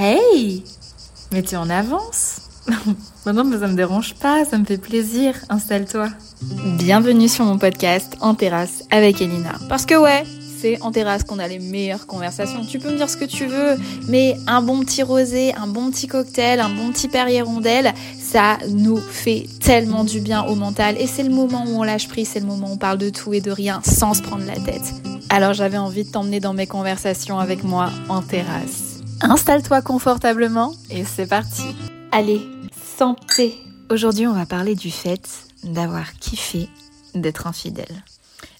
Hey Mais tu en avance Non, mais ça me dérange pas, ça me fait plaisir. Installe-toi. Bienvenue sur mon podcast En terrasse avec Elina. Parce que ouais, c'est en terrasse qu'on a les meilleures conversations. Tu peux me dire ce que tu veux, mais un bon petit rosé, un bon petit cocktail, un bon petit Perrier rondelle, ça nous fait tellement du bien au mental. Et c'est le moment où on lâche prise, c'est le moment où on parle de tout et de rien sans se prendre la tête. Alors j'avais envie de t'emmener dans mes conversations avec moi en terrasse. Installe-toi confortablement et c'est parti. Allez, santé Aujourd'hui on va parler du fait d'avoir kiffé d'être infidèle.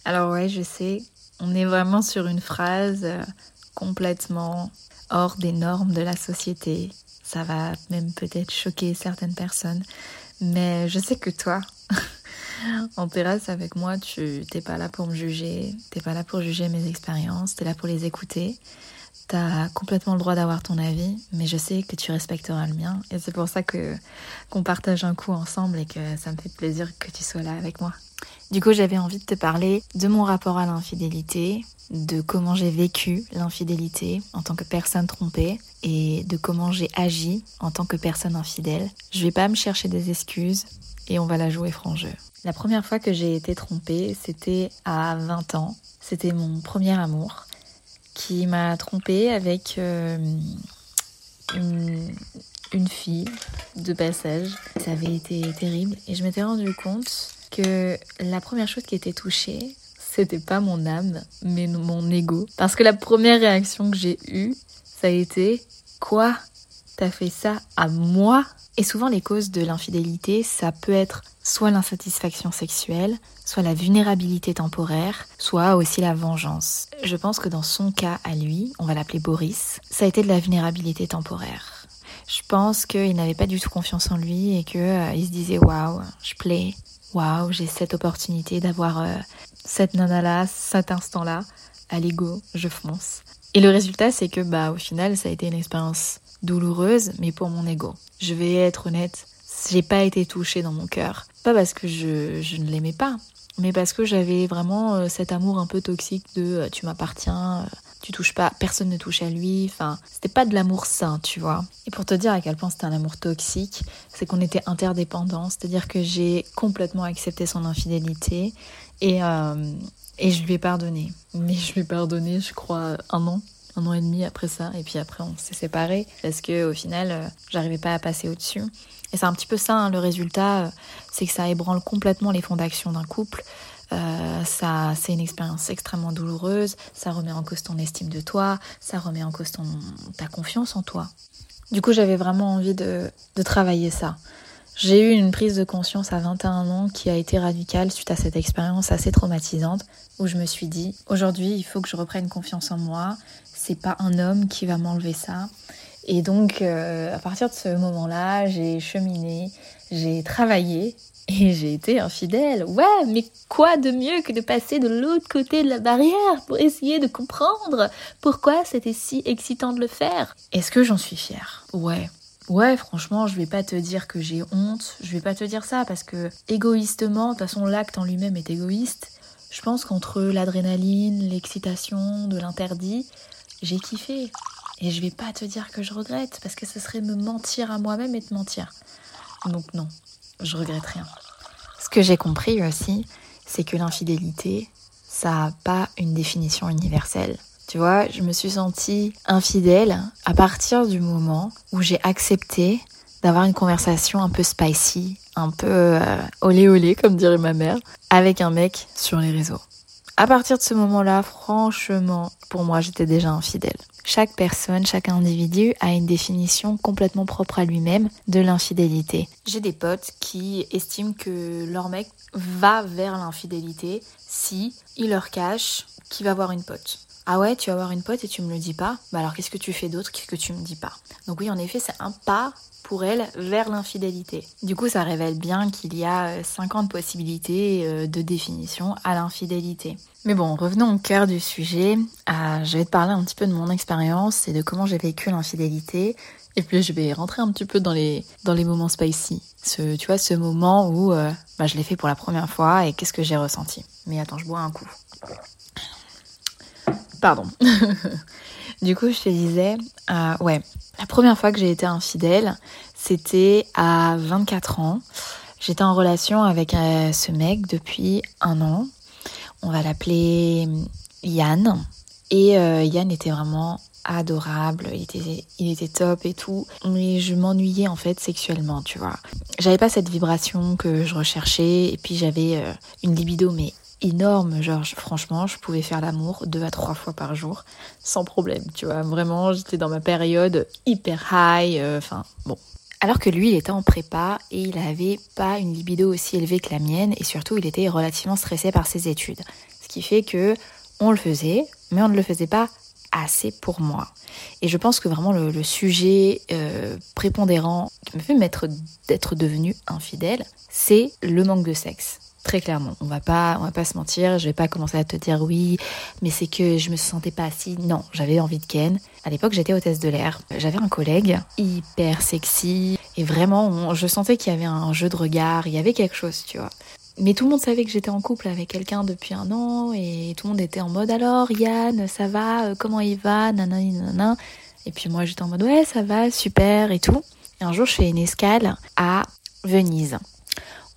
Alors ouais, je sais, on est vraiment sur une phrase euh, complètement hors des normes de la société. Ça va même peut-être choquer certaines personnes. Mais je sais que toi, en terrasse avec moi, tu t'es pas là pour me juger, t'es pas là pour juger mes expériences, t'es là pour les écouter. T'as complètement le droit d'avoir ton avis, mais je sais que tu respecteras le mien. Et c'est pour ça que qu'on partage un coup ensemble et que ça me fait plaisir que tu sois là avec moi. Du coup, j'avais envie de te parler de mon rapport à l'infidélité, de comment j'ai vécu l'infidélité en tant que personne trompée et de comment j'ai agi en tant que personne infidèle. Je vais pas me chercher des excuses et on va la jouer franc jeu. La première fois que j'ai été trompée, c'était à 20 ans. C'était mon premier amour qui m'a trompée avec euh, une, une fille de passage. Ça avait été terrible et je m'étais rendu compte que la première chose qui était touchée, c'était pas mon âme, mais mon ego. Parce que la première réaction que j'ai eue, ça a été Quoi? T'as fait ça à moi? Et souvent, les causes de l'infidélité, ça peut être soit l'insatisfaction sexuelle, soit la vulnérabilité temporaire, soit aussi la vengeance. Je pense que dans son cas à lui, on va l'appeler Boris, ça a été de la vulnérabilité temporaire. Je pense qu'il n'avait pas du tout confiance en lui et qu'il euh, se disait waouh, je plais, waouh, j'ai cette opportunité d'avoir euh, cette nana-là, cet instant-là, à l'ego, je fonce. Et le résultat, c'est que, bah, au final, ça a été une expérience douloureuse, mais pour mon ego. Je vais être honnête, j'ai pas été touchée dans mon cœur. Pas parce que je, je ne l'aimais pas, mais parce que j'avais vraiment euh, cet amour un peu toxique de euh, tu m'appartiens, tu touches pas, personne ne touche à lui. Enfin, c'était pas de l'amour sain, tu vois. Et pour te dire à quel point c'était un amour toxique, c'est qu'on était interdépendants, c'est-à-dire que j'ai complètement accepté son infidélité et, euh, et je lui ai pardonné. Mais je lui ai pardonné, je crois, un an. Un an et demi après ça, et puis après on s'est séparés parce que au final euh, j'arrivais pas à passer au-dessus. Et c'est un petit peu ça hein, le résultat, euh, c'est que ça ébranle complètement les fondations d'un couple. Euh, ça, c'est une expérience extrêmement douloureuse. Ça remet en cause ton estime de toi. Ça remet en cause ton, ta confiance en toi. Du coup, j'avais vraiment envie de, de travailler ça. J'ai eu une prise de conscience à 21 ans qui a été radicale suite à cette expérience assez traumatisante où je me suis dit aujourd'hui il faut que je reprenne confiance en moi. C'est pas un homme qui va m'enlever ça. Et donc euh, à partir de ce moment-là, j'ai cheminé, j'ai travaillé et j'ai été infidèle. Ouais, mais quoi de mieux que de passer de l'autre côté de la barrière pour essayer de comprendre pourquoi c'était si excitant de le faire? Est-ce que j'en suis fière? Ouais. Ouais, franchement, je vais pas te dire que j'ai honte, je vais pas te dire ça parce que égoïstement, de toute façon, l'acte en lui-même est égoïste. Je pense qu'entre l'adrénaline, l'excitation, de l'interdit, j'ai kiffé. Et je vais pas te dire que je regrette parce que ce serait me mentir à moi-même et te mentir. Donc non, je regrette rien. Ce que j'ai compris aussi, c'est que l'infidélité, ça n'a pas une définition universelle. Tu vois, je me suis sentie infidèle à partir du moment où j'ai accepté d'avoir une conversation un peu spicy, un peu euh, olé olé, comme dirait ma mère, avec un mec sur les réseaux. À partir de ce moment-là, franchement, pour moi, j'étais déjà infidèle. Chaque personne, chaque individu a une définition complètement propre à lui-même de l'infidélité. J'ai des potes qui estiment que leur mec va vers l'infidélité si il leur cache qu'il va avoir une pote. Ah ouais, tu vas avoir une pote et tu me le dis pas? Bah alors qu'est-ce que tu fais d'autre? Qu'est-ce que tu me dis pas? Donc oui, en effet, c'est un pas pour elle vers l'infidélité. Du coup, ça révèle bien qu'il y a 50 possibilités euh, de définition à l'infidélité. Mais bon, revenons au cœur du sujet. Euh, je vais te parler un petit peu de mon expérience et de comment j'ai vécu l'infidélité. Et puis je vais rentrer un petit peu dans les, dans les moments spicy. Tu vois, ce moment où euh, bah, je l'ai fait pour la première fois et qu'est-ce que j'ai ressenti. Mais attends, je bois un coup. Pardon. Du coup, je te disais, euh, ouais, la première fois que j'ai été infidèle, c'était à 24 ans. J'étais en relation avec euh, ce mec depuis un an. On va l'appeler Yann. Et euh, Yann était vraiment adorable, il était, il était top et tout. Mais je m'ennuyais en fait sexuellement, tu vois. J'avais pas cette vibration que je recherchais et puis j'avais euh, une libido mais énorme, genre franchement je pouvais faire l'amour deux à trois fois par jour sans problème, tu vois. Vraiment j'étais dans ma période hyper high, euh, enfin bon. Alors que lui, il était en prépa et il avait pas une libido aussi élevée que la mienne et surtout il était relativement stressé par ses études. Ce qui fait que on le faisait, mais on ne le faisait pas assez pour moi. Et je pense que vraiment le, sujet euh, prépondérant qui me fait mettre d'être devenu infidèle, c'est le manque de sexe. Très clairement, on va pas, on va pas se mentir. Je vais pas commencer à te dire oui, mais c'est que je me sentais pas assis. Non, j'avais envie de Ken. À l'époque, j'étais hôtesse de l'air. J'avais un collègue hyper sexy et vraiment, je sentais qu'il y avait un jeu de regard. Il y avait quelque chose, tu vois. Mais tout le monde savait que j'étais en couple avec quelqu'un depuis un an et tout le monde était en mode alors Yann, ça va, euh, comment il va, nanana, Et puis moi j'étais en mode ouais, ça va, super et tout. Et un jour je fais une escale à Venise.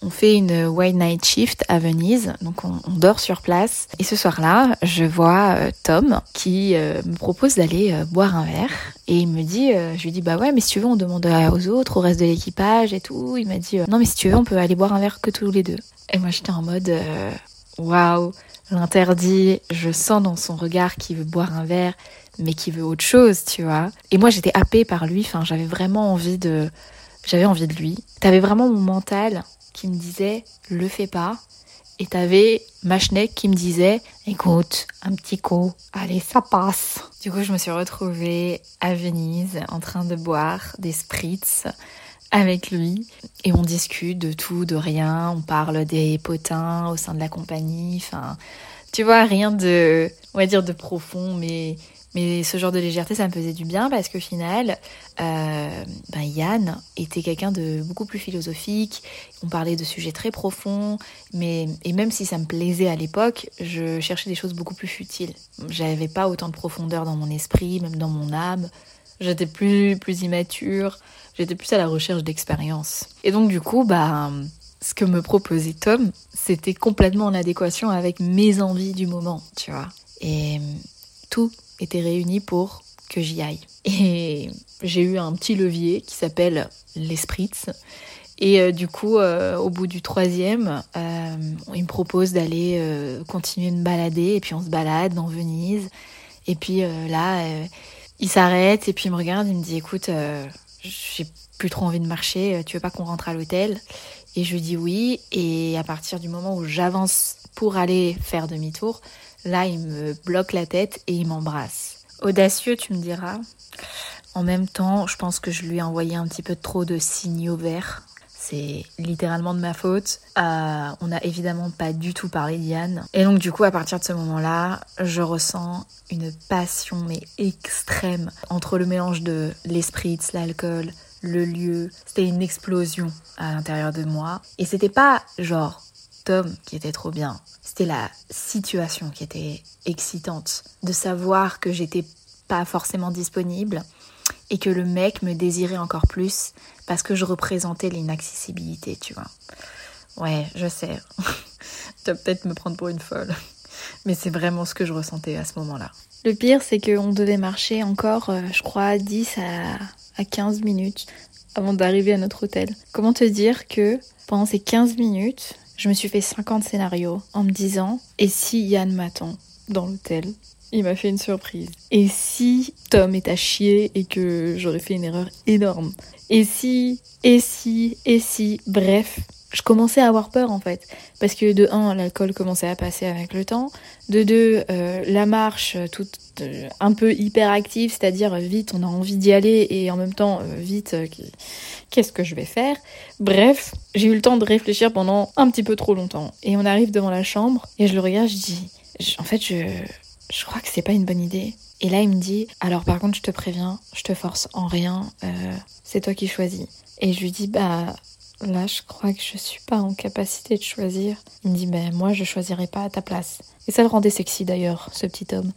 On fait une white night shift à Venise, donc on, dort sur place. Et ce soir-là, je vois euh, Tom qui euh, me propose d'aller boire un verre. Et il me dit, je lui dis bah ouais, mais si tu veux, on demande aux autres, au reste de l'équipage et tout. Il m'a dit non, mais si tu veux, on peut aller boire un verre que tous les deux. Et moi j'étais en mode euh, waouh, l'interdit. Je sens dans son regard qu'il veut boire un verre, mais qu'il veut autre chose, tu vois. Et moi j'étais happée par lui. Enfin, j'avais vraiment envie de, j'avais envie de lui. T'avais vraiment mon mental qui me disait le fais pas. Et t'avais ma qui me disait écoute, un petit coup, allez, ça passe. Du coup, je me suis retrouvée à Venise en train de boire des spritz avec lui et on discute de tout, de rien. On parle des potins au sein de la compagnie. Enfin, tu vois, rien de, on va dire, de profond, mais mais ce genre de légèreté, ça me faisait du bien parce qu'au final, euh, ben Yann était quelqu'un de beaucoup plus philosophique. On parlait de sujets très profonds, mais et même si ça me plaisait à l'époque, je cherchais des choses beaucoup plus futiles. J'avais pas autant de profondeur dans mon esprit, même dans mon âme. J'étais plus plus immature. J'étais plus à la recherche d'expérience. Et donc du coup, bah, ce que me proposait Tom, c'était complètement en adéquation avec mes envies du moment, tu vois. Et tout était réuni pour que j'y aille. Et j'ai eu un petit levier qui s'appelle l'esprit. Et euh, du coup, euh, au bout du troisième, euh, il me propose d'aller continuer de me balader. Et puis on se balade dans Venise. Et puis là, il s'arrête et puis il me regarde. Il me dit, écoute, j'ai plus trop envie de marcher, tu veux pas qu'on rentre à l'hôtel? Et je lui dis oui, et à partir du moment où j'avance pour aller faire demi-tour, là il me bloque la tête et il m'embrasse. Audacieux, tu me diras. En même temps, je pense que je lui ai envoyé un petit peu trop de signaux verts. C'est littéralement de ma faute. Euh, on n'a évidemment pas du tout parlé d'Yann. Et donc du coup, à partir de ce moment-là, je ressens une passion mais extrême entre le mélange de l'esprit, l'alcool, le lieu. C'était une explosion à l'intérieur de moi. Et c'était pas genre Tom qui était trop bien. C'était la situation qui était excitante. De savoir que j'étais pas forcément disponible et que le mec me désirait encore plus parce que je représentais l'inaccessibilité, tu vois. Ouais, je sais. tu vas peut-être me prendre pour une folle. Mais c'est vraiment ce que je ressentais à ce moment-là. Le pire, c'est qu'on devait marcher encore, euh, je crois, 10 à, à 15 minutes avant d'arriver à notre hôtel. Comment te dire que pendant ces 15 minutes, je me suis fait 50 scénarios en me disant et si Yann m'attend dans l'hôtel il m'a fait une surprise. Et si Tom est à chier et que j'aurais fait une erreur énorme? Et si, et si, et si, bref, je commençais à avoir peur en fait. Parce que de un, l'alcool commençait à passer avec le temps. De deux, euh, la marche toute euh, un peu hyper active, c'est-à-dire vite on a envie d'y aller et en même temps euh, vite qu'est-ce que je vais faire? Bref, j'ai eu le temps de réfléchir pendant un petit peu trop longtemps. Et on arrive devant la chambre et je le regarde, je dis, en fait je, je crois que c'est pas une bonne idée. Et là, il me dit, alors par contre, je te préviens, je te force en rien, euh, c'est toi qui choisis. Et je lui dis, bah là, je crois que je suis pas en capacité de choisir. Il me dit, ben moi, je choisirai pas à ta place. Et ça le rendait sexy d'ailleurs, ce petit homme.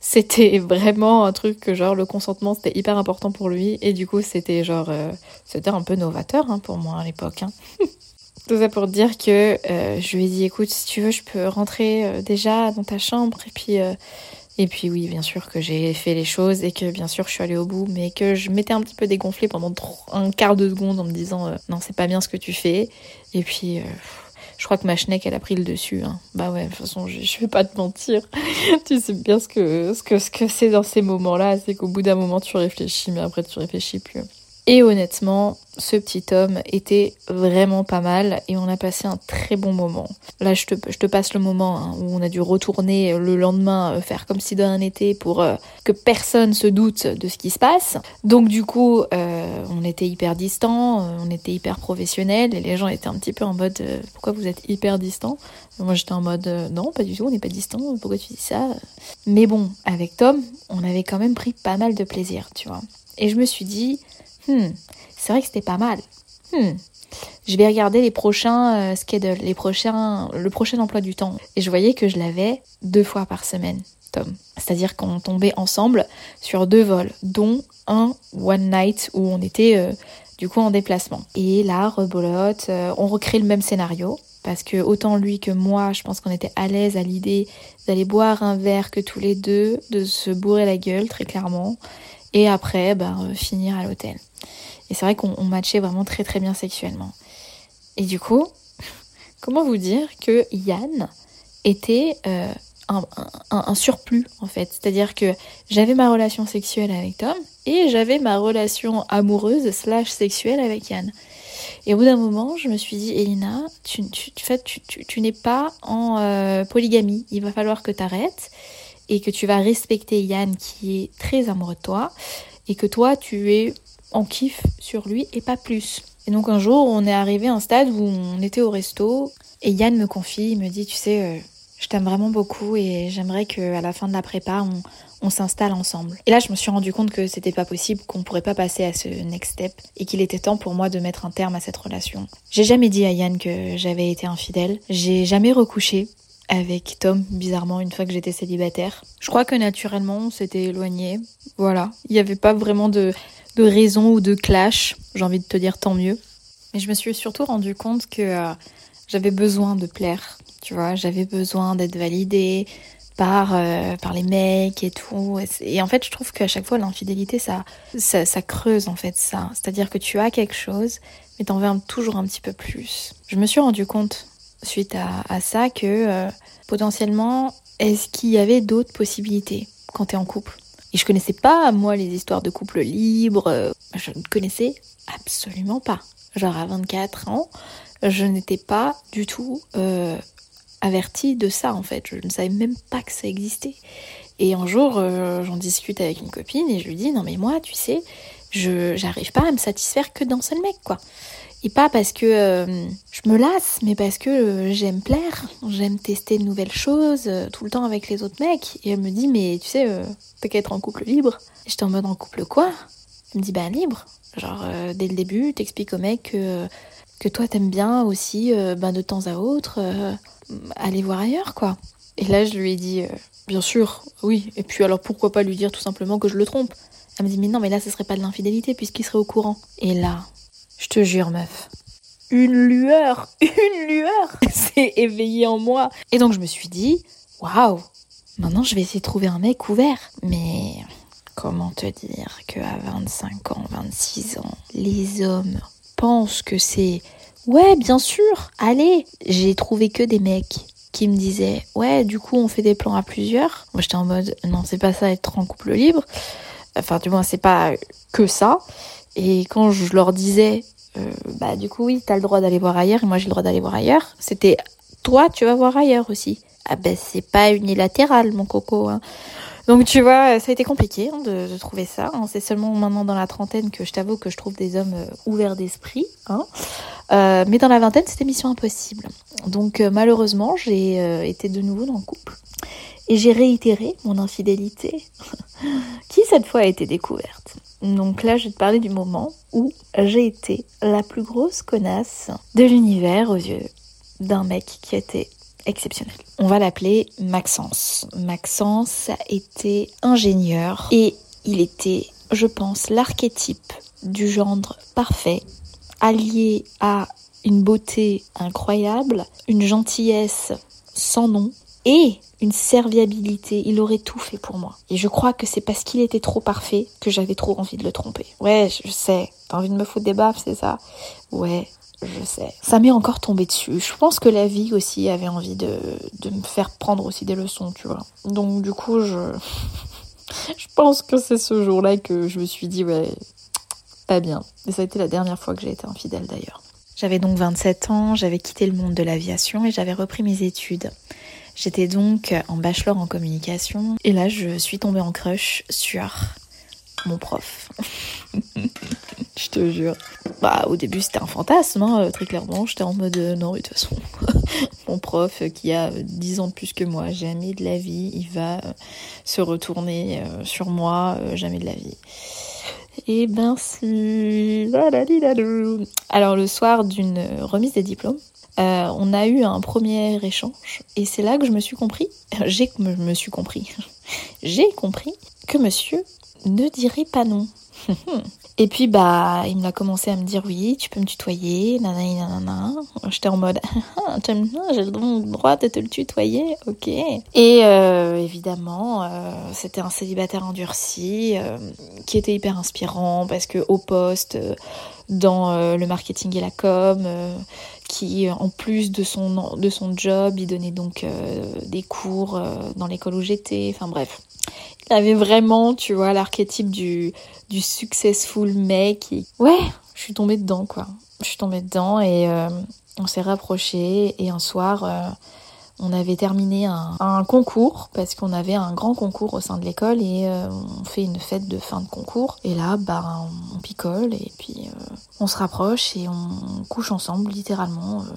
c'était vraiment un truc que genre le consentement c'était hyper important pour lui et du coup c'était genre euh, c'était un peu novateur hein, pour moi à l'époque. Hein. Tout ça pour dire que euh, je lui ai dit écoute si tu veux je peux rentrer euh, déjà dans ta chambre et puis et puis oui bien sûr que j'ai fait les choses et que bien sûr je suis allée au bout mais que je m'étais un petit peu dégonflée pendant un quart de seconde en me disant non c'est pas bien ce que tu fais et puis je crois que ma schneck, elle a pris le dessus. Hein. Bah ouais, de toute façon, je, vais pas te mentir. tu sais bien ce que ce que ce que c'est dans ces moments-là, c'est qu'au bout d'un moment, tu réfléchis, mais après, tu réfléchis plus. Et honnêtement, ce petit homme était vraiment pas mal et on a passé un très bon moment. Là, je te, passe le moment hein, où on a dû retourner le lendemain, euh, faire comme si de rien n'était pour euh, que personne se doute de ce qui se passe. Donc du coup, euh, on était hyper distants, on était hyper professionnels et les gens étaient un petit peu en mode pourquoi vous êtes hyper distants? Moi j'étais en mode non, pas du tout, on n'est pas distants, pourquoi tu dis ça? Mais bon, avec Tom, on avait quand même pris pas mal de plaisir, tu vois. Et je me suis dit, Hmm, c'est vrai que c'était pas mal. Hmm, je vais regarder les prochains euh, schedules, les prochains, le prochain emploi du temps. Et je voyais que je l'avais deux fois par semaine, Tom. C'est-à-dire qu'on tombait ensemble sur deux vols, dont un one night où on était euh, du coup en déplacement. Et là, rebolote, euh, on recrée le même scénario. Parce que autant lui que moi, je pense qu'on était à l'aise à l'idée d'aller boire un verre que tous les deux, de se bourrer la gueule très clairement, et après, ben, finir à l'hôtel. Et c'est vrai qu'on matchait vraiment très très bien sexuellement. Et du coup, comment vous dire que Yann était euh, un, surplus en fait? C'est-à-dire que j'avais ma relation sexuelle avec Tom et j'avais ma relation amoureuse slash sexuelle avec Yann. Et au bout d'un moment, je me suis dit, Elina, tu, tu n'es pas en euh, polygamie. Il va falloir que tu arrêtes et que tu vas respecter Yann qui est très amoureux de toi et que toi, tu es en kiff sur lui et pas plus. Et donc un jour, on est arrivé à un stade où on était au resto et Yann me confie, il me dit, tu sais, euh, je t'aime vraiment beaucoup et j'aimerais qu'à la fin de la prépa, on, on s'installe ensemble. Et là, je me suis rendu compte que c'était pas possible, qu'on pourrait pas passer à ce next step et qu'il était temps pour moi de mettre un terme à cette relation. J'ai jamais dit à Yann que j'avais été infidèle. J'ai jamais recouché avec Tom, bizarrement, une fois que j'étais célibataire. Je crois que naturellement, on s'était éloigné. Voilà. Il n'y avait pas vraiment de de raison ou de clash. J'ai envie de te dire tant mieux. Mais je me suis surtout rendu compte que euh, j'avais besoin de plaire. Tu vois, j'avais besoin d'être validée par, euh, par les mecs et tout. Et en fait, je trouve qu'à chaque fois, l'infidélité, ça, ça, creuse en fait ça. C'est-à-dire que tu as quelque chose, mais t'en veux toujours un petit peu plus. Je me suis rendu compte suite à, ça que euh, potentiellement, est-ce qu'il y avait d'autres possibilités quand t'es en couple? Et je connaissais pas, moi, les histoires de couple libre. Euh, je ne connaissais absolument pas. Genre à 24 ans, je n'étais pas du tout euh, avertie de ça, en fait. Je ne savais même pas que ça existait. Et un jour, euh, j'en discute avec une copine et je lui dis, non mais moi, tu sais, je j'arrive pas à me satisfaire que d'un seul mec, quoi. Et pas parce que euh, je me lasse, mais parce que euh, j'aime plaire, j'aime tester de nouvelles choses euh, tout le temps avec les autres mecs. Et elle me dit, mais tu sais, t'as qu'à être en couple libre. Et j'étais en mode en couple quoi? Elle me dit, ben libre. Genre, dès le début, t'expliques au mec que, que toi t'aimes bien aussi, ben de temps à autre, aller voir ailleurs, quoi. Et là, je lui ai dit, bien sûr, oui. Et puis alors pourquoi pas lui dire tout simplement que je le trompe? Elle me dit, mais non, mais là, ce serait pas de l'infidélité puisqu'il serait au courant. Et là, je te jure, meuf. Une lueur, une lueur s'est éveillée en moi. Et donc je me suis dit, waouh, maintenant je vais essayer de trouver un mec ouvert. Mais comment te dire qu'à 25 ans, 26 ans, les hommes pensent que c'est ouais, bien sûr, allez. J'ai trouvé que des mecs qui me disaient ouais, du coup on fait des plans à plusieurs. Moi j'étais en mode non, c'est pas ça être en couple libre. Enfin, du moins, c'est pas que ça. Et quand je leur disais, euh, bah du coup oui, t'as le droit d'aller voir ailleurs et moi j'ai le droit d'aller voir ailleurs, c'était toi tu vas voir ailleurs aussi. Ah ben c'est pas unilatéral mon coco. Hein. Donc tu vois, ça a été compliqué hein, de, trouver ça. Hein. C'est seulement maintenant dans la trentaine que je t'avoue que je trouve des hommes euh, ouverts d'esprit. Euh, mais dans la vingtaine, c'était mission impossible. Donc malheureusement, j'ai été de nouveau dans le couple. Et j'ai réitéré mon infidélité, qui cette fois a été découverte. Donc là, je vais te parler du moment où j'ai été la plus grosse connasse de l'univers aux yeux d'un mec qui était exceptionnel. On va l'appeler Maxence. Maxence était ingénieur et il était, je pense, l'archétype du gendre parfait, allié à une beauté incroyable, une gentillesse sans nom et une serviabilité. Il aurait tout fait pour moi. Et je crois que c'est parce qu'il était trop parfait que j'avais trop envie de le tromper. Ouais, je sais. T'as envie de me foutre des baffes, c'est ça? Ouais, je sais. Ça m'est encore tombé dessus. Je pense que la vie aussi avait envie de, de me faire prendre aussi des leçons, tu vois. Donc du coup, je... je pense que c'est ce jour-là que je me suis dit, ouais, pas bien. Et ça a été la dernière fois que j'ai été infidèle d'ailleurs. J'avais donc 27 ans, j'avais quitté le monde de l'aviation et j'avais repris mes études. J'étais donc en bachelor en communication et là je suis tombée en crush sur mon prof. je te jure. Bah au début c'était un fantasme, hein, très clairement. J'étais en mode euh, non, de toute façon, mon prof qui a 10 ans de plus que moi, jamais de la vie, il va euh, se retourner euh, sur moi, jamais de la vie. Et ben si. Alors le soir d'une remise des diplômes, euh, on a eu un premier échange et c'est là que je me suis compris, j'ai me suis compris, j'ai compris que monsieur ne dirait pas non. Et puis bah il m'a commencé à me dire oui tu peux me tutoyer nanana nanana j'étais en mode ah, j'ai le droit de te le tutoyer ok et euh, évidemment euh, c'était un célibataire endurci qui était hyper inspirant parce que au poste dans le marketing et la com qui en plus de son, de son job, il donnait donc euh, des cours euh, dans l'école où j'étais, enfin bref. Il avait vraiment, tu vois, l'archétype du, du successful mec. Ouais, je suis tombée dedans, quoi. Je suis tombée dedans et euh, on s'est rapprochés et un soir, on avait terminé un, concours parce qu'on avait un grand concours au sein de l'école et euh, on fait une fête de fin de concours. Et là, bah, on picole et puis euh, on se rapproche et on couche ensemble, littéralement. Euh,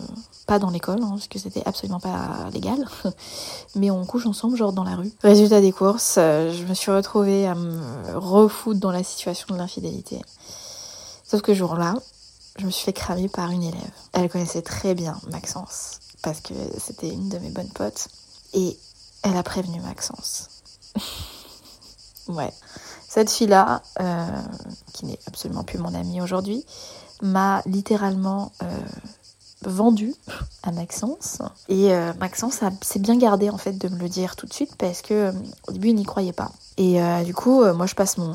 pas dans l'école, hein, parce que c'était absolument pas légal, mais on couche ensemble, genre dans la rue. Résultat des courses, je me suis retrouvée à me refoutre dans la situation de l'infidélité. Sauf que jour-là, je me suis fait cramer par une élève. Elle connaissait très bien Maxence parce que c'était une de mes bonnes potes. Et elle a prévenu Maxence. ouais. Cette fille-là, euh, qui n'est absolument plus mon amie aujourd'hui, m'a littéralement euh, vendu à Maxence. Et euh, Maxence s'est bien gardé en fait de me le dire tout de suite parce que au début il n'y croyait pas. Et du coup, moi je passe mon,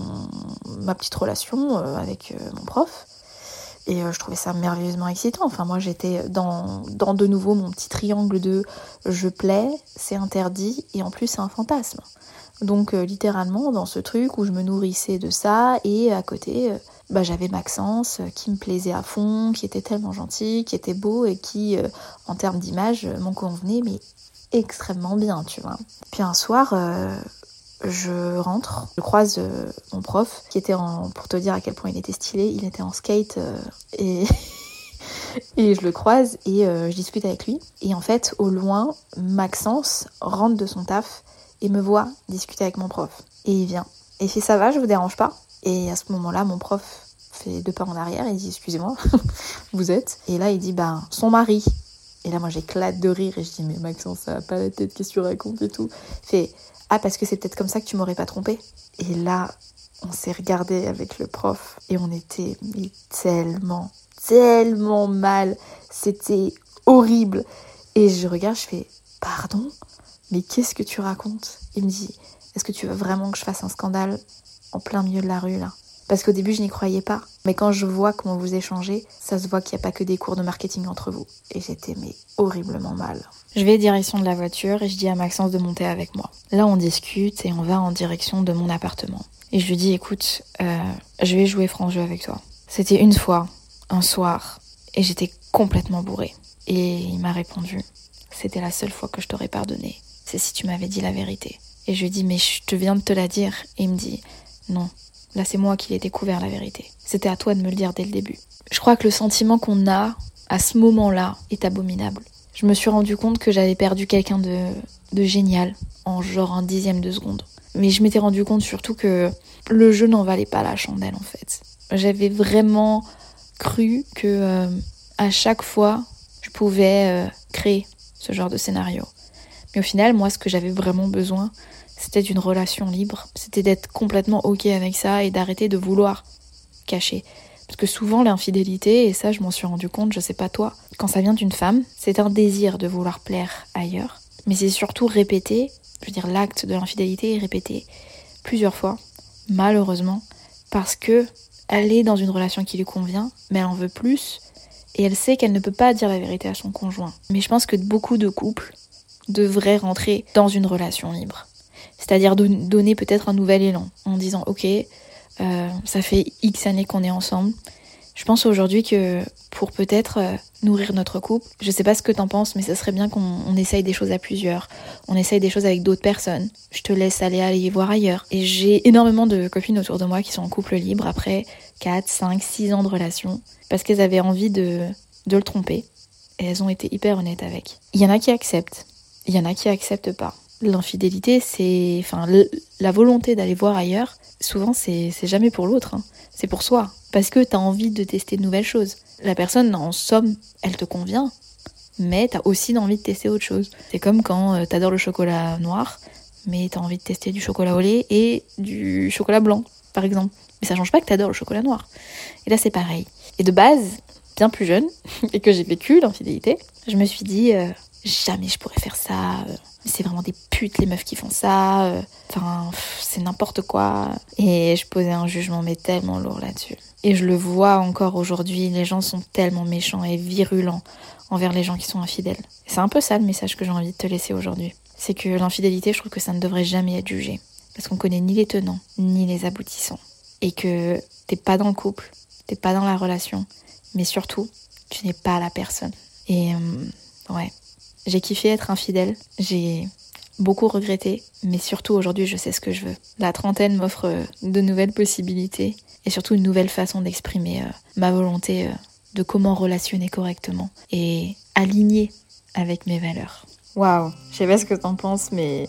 ma petite relation avec mon prof. Et euh, je trouvais ça merveilleusement excitant. Enfin, moi, j'étais dans, dans de nouveau mon petit triangle de je plais, c'est interdit, et en plus, c'est un fantasme. Donc, euh, littéralement, dans ce truc où je me nourrissais de ça, et à côté, euh, bah, j'avais Maxence qui me plaisait à fond, qui était tellement gentil, qui était beau, et qui, en termes d'image, m'en convenait, mais extrêmement bien, tu vois. Puis un soir, je rentre, je croise euh, mon prof qui était en, pour te dire à quel point il était stylé, il était en skate euh, et, je le croise et euh, je discute avec lui. Et en fait, au loin, Maxence rentre de son taf et me voit discuter avec mon prof. Et il vient. Et il fait ça va, je vous dérange pas? Et à ce moment-là, mon prof fait deux pas en arrière et il dit excusez-moi, vous êtes? Et là, il dit ben son mari. Et là, moi, j'éclate de rire et je dis mais Maxence, ça va pas la tête, qu'est-ce que tu racontes et tout? Il fait ah, parce que c'est peut-être comme ça que tu m'aurais pas trompé. Et là, on s'est regardé avec le prof et on était tellement, tellement mal. C'était horrible. Et je regarde, je fais Pardon? Mais qu'est-ce que tu racontes? Il me dit Est-ce que tu veux vraiment que je fasse un scandale en plein milieu de la rue là? Parce qu'au début, je n'y croyais pas. Mais quand je vois comment vous échangez, ça se voit qu'il n'y a pas que des cours de marketing entre vous. Et j'étais mais horriblement mal. Je vais direction de la voiture et je dis à Maxence de monter avec moi. Là, on discute et on va en direction de mon appartement. Et je lui dis, écoute, euh, je vais jouer franc jeu avec toi. C'était une fois, un soir, et j'étais complètement bourrée. Et il m'a répondu, c'était la seule fois que je t'aurais pardonné. C'est si tu m'avais dit la vérité. Et je lui dis, mais je viens de te la dire. Et il me dit, non, Là, c'est moi qui l'ai découvert la vérité. C'était à toi de me le dire dès le début. Je crois que le sentiment qu'on a à ce moment-là est abominable. Je me suis rendu compte que j'avais perdu quelqu'un de, génial en genre un dixième de seconde. Mais je m'étais rendu compte surtout que le jeu n'en valait pas la chandelle en fait. J'avais vraiment cru que euh, à chaque fois je pouvais euh, créer ce genre de scénario. Mais au final, moi, ce que j'avais vraiment besoin, c'était d'une relation libre. C'était d'être complètement OK avec ça et d'arrêter de vouloir cacher. Parce que souvent, l'infidélité, et ça, je m'en suis rendu compte, je sais pas toi, quand ça vient d'une femme, c'est un désir de vouloir plaire ailleurs. Mais c'est surtout répété, je veux dire, l'acte de l'infidélité est répété plusieurs fois, malheureusement, parce que elle est dans une relation qui lui convient, mais elle en veut plus, et elle sait qu'elle ne peut pas dire la vérité à son conjoint. Mais je pense que beaucoup de couples devraient rentrer dans une relation libre. C'est-à-dire donner peut-être un nouvel élan en disant ok, euh, ça fait X années qu'on est ensemble. Je pense aujourd'hui que pour peut-être euh, nourrir notre couple, je sais pas ce que t'en penses, mais ça serait bien qu'on essaye des choses à plusieurs. On essaye des choses avec d'autres personnes. Je te laisse aller aller voir ailleurs. Et j'ai énormément de copines autour de moi qui sont en couple libre après 4, 5, 6 ans de relation parce qu'elles avaient envie de, de le tromper. Et elles ont été hyper honnêtes avec. Il y en a qui acceptent, il y en a qui acceptent pas. L'infidélité, c'est. Enfin, la volonté d'aller voir ailleurs, souvent, c'est jamais pour l'autre. Hein. C'est pour soi. Parce que t'as envie de tester de nouvelles choses. La personne, en somme, elle te convient. Mais t'as aussi envie de tester autre chose. C'est comme quand euh, t'adores le chocolat noir, mais t'as envie de tester du chocolat au lait et du chocolat blanc, par exemple. Mais ça change pas que t'adores le chocolat noir. Et là, c'est pareil. Et de base, bien plus jeune, et que j'ai vécu l'infidélité, je me suis dit, euh, jamais je pourrais faire ça. Euh, c'est vraiment des putes les meufs qui font ça. Euh, enfin, c'est n'importe quoi. Et je posais un jugement mais tellement lourd là-dessus. Et je le vois encore aujourd'hui, les gens sont tellement méchants et virulents envers les gens qui sont infidèles. C'est un peu ça le message que j'ai envie de te laisser aujourd'hui. C'est que l'infidélité, je trouve que ça ne devrait jamais être jugé. Parce qu'on connaît ni les tenants, ni les aboutissants. Et que t'es pas dans le couple, t'es pas dans la relation, mais surtout, tu n'es pas la personne. Et euh, ouais, j'ai kiffé être infidèle, j'ai beaucoup regretté, mais surtout aujourd'hui je sais ce que je veux. La trentaine m'offre euh, de nouvelles possibilités et surtout une nouvelle façon d'exprimer euh, ma volonté euh, de comment relationner correctement et aligner avec mes valeurs. Waouh, je sais pas ce que t'en penses, mais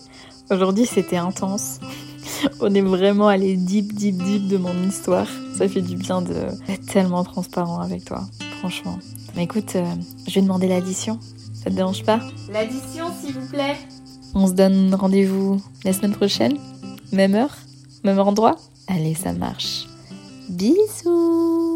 aujourd'hui c'était intense. On est vraiment allé deep, deep, deep de mon histoire. Ça fait du bien d'être tellement transparent avec toi, franchement. Mais écoute, je vais demander l'addition. Ça te dérange pas L'addition, s'il vous plaît. On se donne rendez-vous la semaine prochaine Même heure Même endroit Allez, ça marche. Bisous